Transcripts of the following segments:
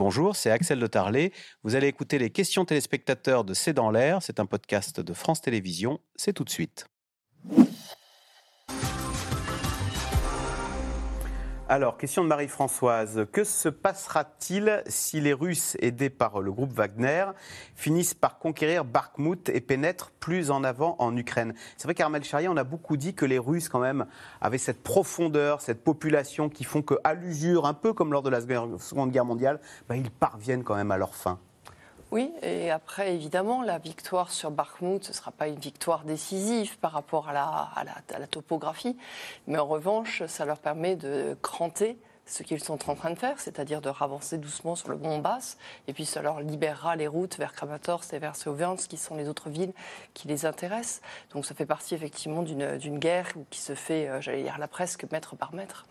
Bonjour, c'est Axel de Tarlet. Vous allez écouter les questions téléspectateurs de C'est dans l'air. C'est un podcast de France Télévisions. C'est tout de suite. Alors, question de Marie-Françoise. Que se passera-t-il si les Russes, aidés par le groupe Wagner, finissent par conquérir Bakhmut et pénètrent plus en avant en Ukraine? C'est vrai qu'Armel Charrier, on a beaucoup dit que les Russes, quand même, avaient cette profondeur, cette population qui font qu'à l'usure, un peu comme lors de la Seconde Guerre mondiale, bah, ils parviennent quand même à leur fin. Oui, et après, évidemment, la victoire sur Bakhmut, ce ne sera pas une victoire décisive par rapport à la, topographie, mais en revanche, ça leur permet de cranter ce qu'ils sont en train de faire, c'est-à-dire de ravancer doucement sur le Donbass, et puis ça leur libérera les routes vers Kramatorsk et vers Sauviansk, qui sont les autres villes qui les intéressent. Donc ça fait partie effectivement d'une guerre qui se fait, euh, j'allais dire là presque mètre par mètre.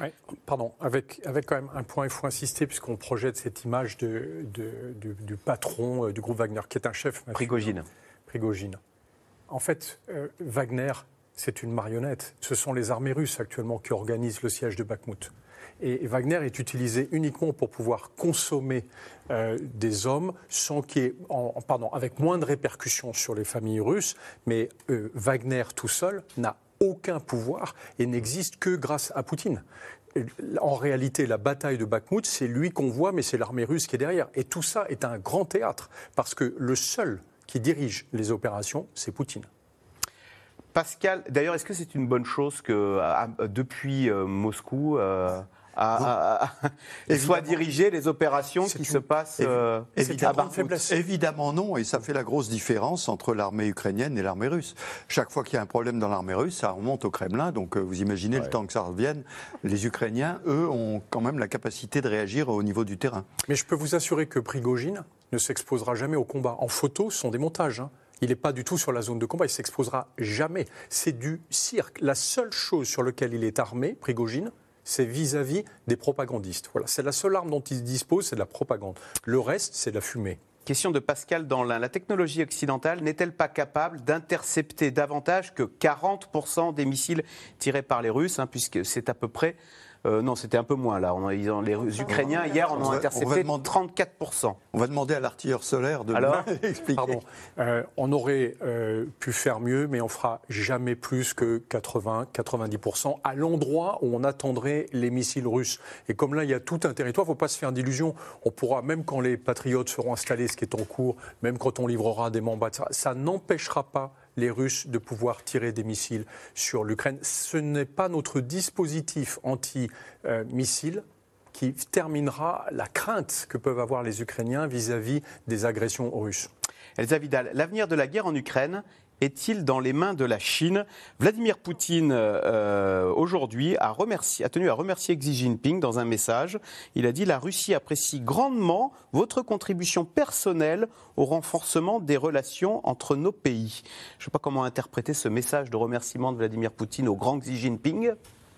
Oui, pardon, avec, avec quand même un point, il faut insister, puisqu'on projette cette image de, du, patron euh, du groupe Wagner, qui est un chef. Prigogine. Prigogine. En fait, euh, Wagner, c'est une marionnette. Ce sont les armées russes actuellement qui organisent le siège de Bakhmut. Et, Wagner est utilisé uniquement pour pouvoir consommer euh, des hommes sans qu'il en, pardon, avec moins de répercussions sur les familles russes. Mais Wagner tout seul n'a aucun pouvoir et n'existe que grâce à Poutine. En réalité, la bataille de Bakhmut, c'est lui qu'on voit, mais c'est l'armée russe qui est derrière. Et tout ça est un grand théâtre, parce que le seul qui dirige les opérations, c'est Poutine. Pascal, d'ailleurs, est-ce que c'est une bonne chose que depuis euh, Moscou, euh, à, et soit diriger les opérations qui se passent euh, évidemment, évidemment non, et ça fait la grosse différence entre l'armée ukrainienne et l'armée russe. Chaque fois qu'il y a un problème dans l'armée russe, ça remonte au Kremlin, donc euh, vous imaginez le temps que ça revienne. Les Ukrainiens, eux, ont quand même la capacité de réagir au niveau du terrain. Mais je peux vous assurer que Prigogine ne s'exposera jamais au combat. En photo, ce sont des montages. Hein. Il n'est pas du tout sur la zone de combat, il s'exposera jamais. C'est du cirque. La seule chose sur laquelle il est armé, Prigogine, c'est vis-à-vis des propagandistes. Voilà, c'est la seule arme dont ils disposent, c'est la propagande. Le reste, c'est la fumée. Question de Pascal Danlin. La technologie occidentale n'est-elle pas capable d'intercepter davantage que 40% des missiles tirés par les Russes, hein, puisque c'est à peu près euh, non, c'était un peu moins là. les Ukrainiens, hier, en ont intercepté 34%. On va demander à l'artilleur solaire de Alors, expliquer. Pardon. Euh, on aurait euh, pu faire mieux, mais on fera jamais plus que 80-90% à l'endroit où on attendrait les missiles russes. Et comme là, il y a tout un territoire, il ne faut pas se faire d'illusions. On pourra, même quand les patriotes seront installés, ce qui est en cours, même quand on livrera des membres, ça n'empêchera pas les Russes de pouvoir tirer des missiles sur l'Ukraine. Ce n'est pas notre dispositif anti-missile qui terminera la crainte que peuvent avoir les Ukrainiens vis-à-vis des agressions russes. Elsa Vidal, l'avenir de la guerre en Ukraine est-il dans les mains de la Chine Vladimir Poutine, euh, aujourd'hui, a, a, tenu à remercier Xi Jinping dans un message. Il a dit La Russie apprécie grandement votre contribution personnelle au renforcement des relations entre nos pays. Je ne sais pas comment interpréter ce message de remerciement de Vladimir Poutine au grand Xi Jinping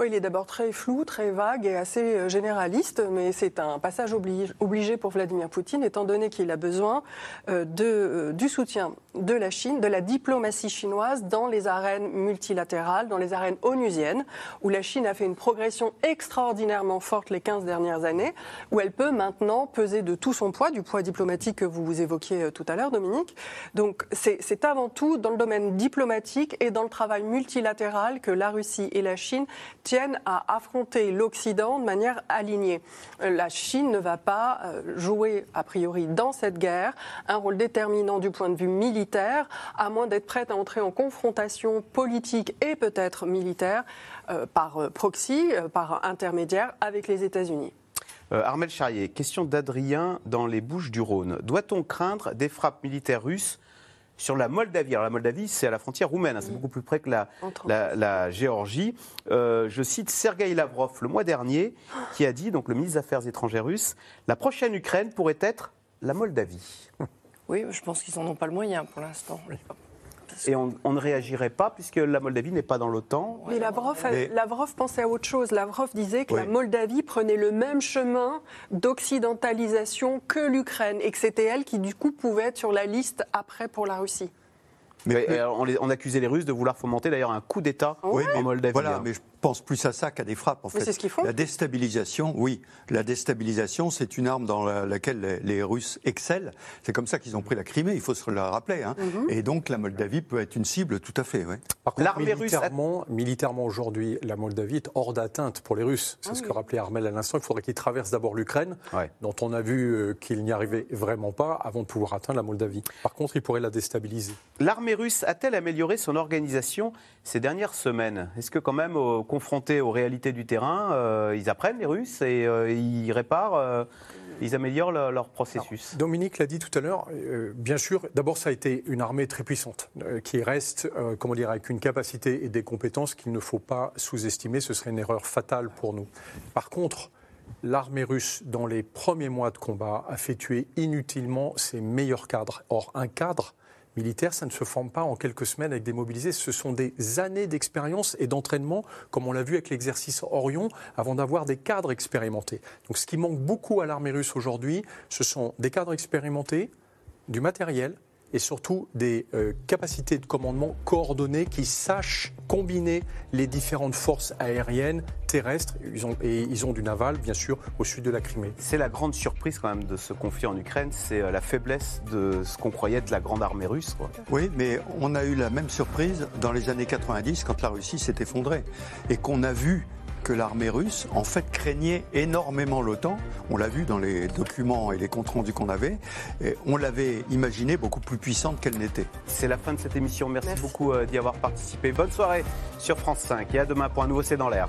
il est d'abord très flou, très vague et assez euh, généraliste, mais c'est un passage obligé pour Vladimir Poutine, étant donné qu'il a besoin euh, euh, du soutien de la Chine, de la diplomatie chinoise dans les arènes multilatérales, dans les arènes onusiennes, où la Chine a fait une progression extraordinairement forte les 15 dernières années, où elle peut maintenant peser de tout son poids, du poids diplomatique que vous évoquiez tout à l'heure, Dominique. Donc c'est avant tout dans le domaine diplomatique et dans le travail multilatéral que la Russie et la Chine tiennent à affronter l'Occident de manière alignée. Euh, la Chine ne va pas euh, jouer, a priori, dans cette guerre, un rôle déterminant du point de vue militaire, à moins d'être prête à entrer en confrontation politique et peut-être militaire euh, par proxy, par intermédiaire avec les États-Unis. Armel Charrier, question d'Adrien dans les Bouches du Rhône. Doit-on craindre des frappes militaires russes sur la Moldavie. Alors la Moldavie, c'est à la frontière roumaine, hein, c'est beaucoup plus près que la, la, Géorgie. Euh, je cite Sergei Lavrov le mois dernier, qui a dit, donc le ministre des Affaires étrangères russe, la prochaine Ukraine pourrait être la Moldavie. Oui, je pense qu'ils n'en ont pas le moyen pour l'instant. Et on, ne réagirait pas puisque la Moldavie n'est pas dans l'OTAN. Mais Lavrov, pensait à autre chose. Lavrov disait que la Moldavie prenait le même chemin d'occidentalisation que l'Ukraine et que c'était elle qui, du coup, pouvait être sur la liste après pour la Russie. Mais, on, accusait les Russes de vouloir fomenter d'ailleurs un coup d'État en Moldavie. Voilà, hein. mais pense plus à ça qu'à des frappes. En fait, c'est ce qu'ils font. La déstabilisation, oui, la déstabilisation, c'est une arme dans laquelle les, Russes excellent. C'est comme ça qu'ils ont pris la Crimée. Il faut se le rappeler. Hein. Mhm. Et donc la Moldavie peut être une cible, tout à fait. Ouais. L'armée militairement, militairement aujourd'hui, la Moldavie est hors d'atteinte pour les Russes. C'est ah ce que rappelait Armel à l'instant. Il faudrait qu'ils traversent d'abord l'Ukraine, dont on a vu euh, qu'il n'y arrivait vraiment pas avant de pouvoir atteindre la Moldavie. Par contre, ils pourraient la déstabiliser. L'armée russe a-t-elle amélioré son organisation ces dernières semaines? Est-ce que quand même, confrontés aux réalités du terrain, euh, ils apprennent les Russes et euh, ils réparent euh, ils améliorent leur processus? Dominique l'a dit tout à l'heure, bien sûr, d'abord ça a été une armée très puissante, qui reste, comment dire, avec une capacité et des compétences qu'il ne faut pas sous-estimer, ce serait une erreur fatale pour nous. Par contre, l'armée russe, dans les premiers mois de combat, a fait tuer inutilement ses meilleurs cadres. Or, un cadre, militaire, ça ne se forme pas en quelques semaines avec des mobilisés. Ce sont des années d'expérience et d'entraînement, comme on l'a vu avec l'exercice Orion, avant d'avoir des cadres expérimentés. Donc ce qui manque beaucoup à l'armée russe aujourd'hui, ce sont des cadres expérimentés, du matériel, et surtout des euh, capacités de commandement coordonnées qui sachent combiner les différentes forces aériennes, terrestres, ils ont, et ils ont du naval, bien sûr, au sud de la Crimée. C'est la grande surprise quand même de ce conflit en Ukraine, c'est euh, la faiblesse de ce qu'on croyait être la grande armée russe. Oui, mais on a eu la même surprise dans les années 90 quand la Russie s'est effondrée et qu'on a vu que l'armée russe, en fait, craignait énormément l'OTAN. On l'a vu dans les documents et les comptes rendus qu'on avait. Et on l'avait imaginé beaucoup plus puissante qu'elle n'était. C'est la fin de cette émission. Merci, beaucoup euh, d'y avoir participé. Bonne soirée sur France 5 et à demain pour un nouveau C'est dans l'air.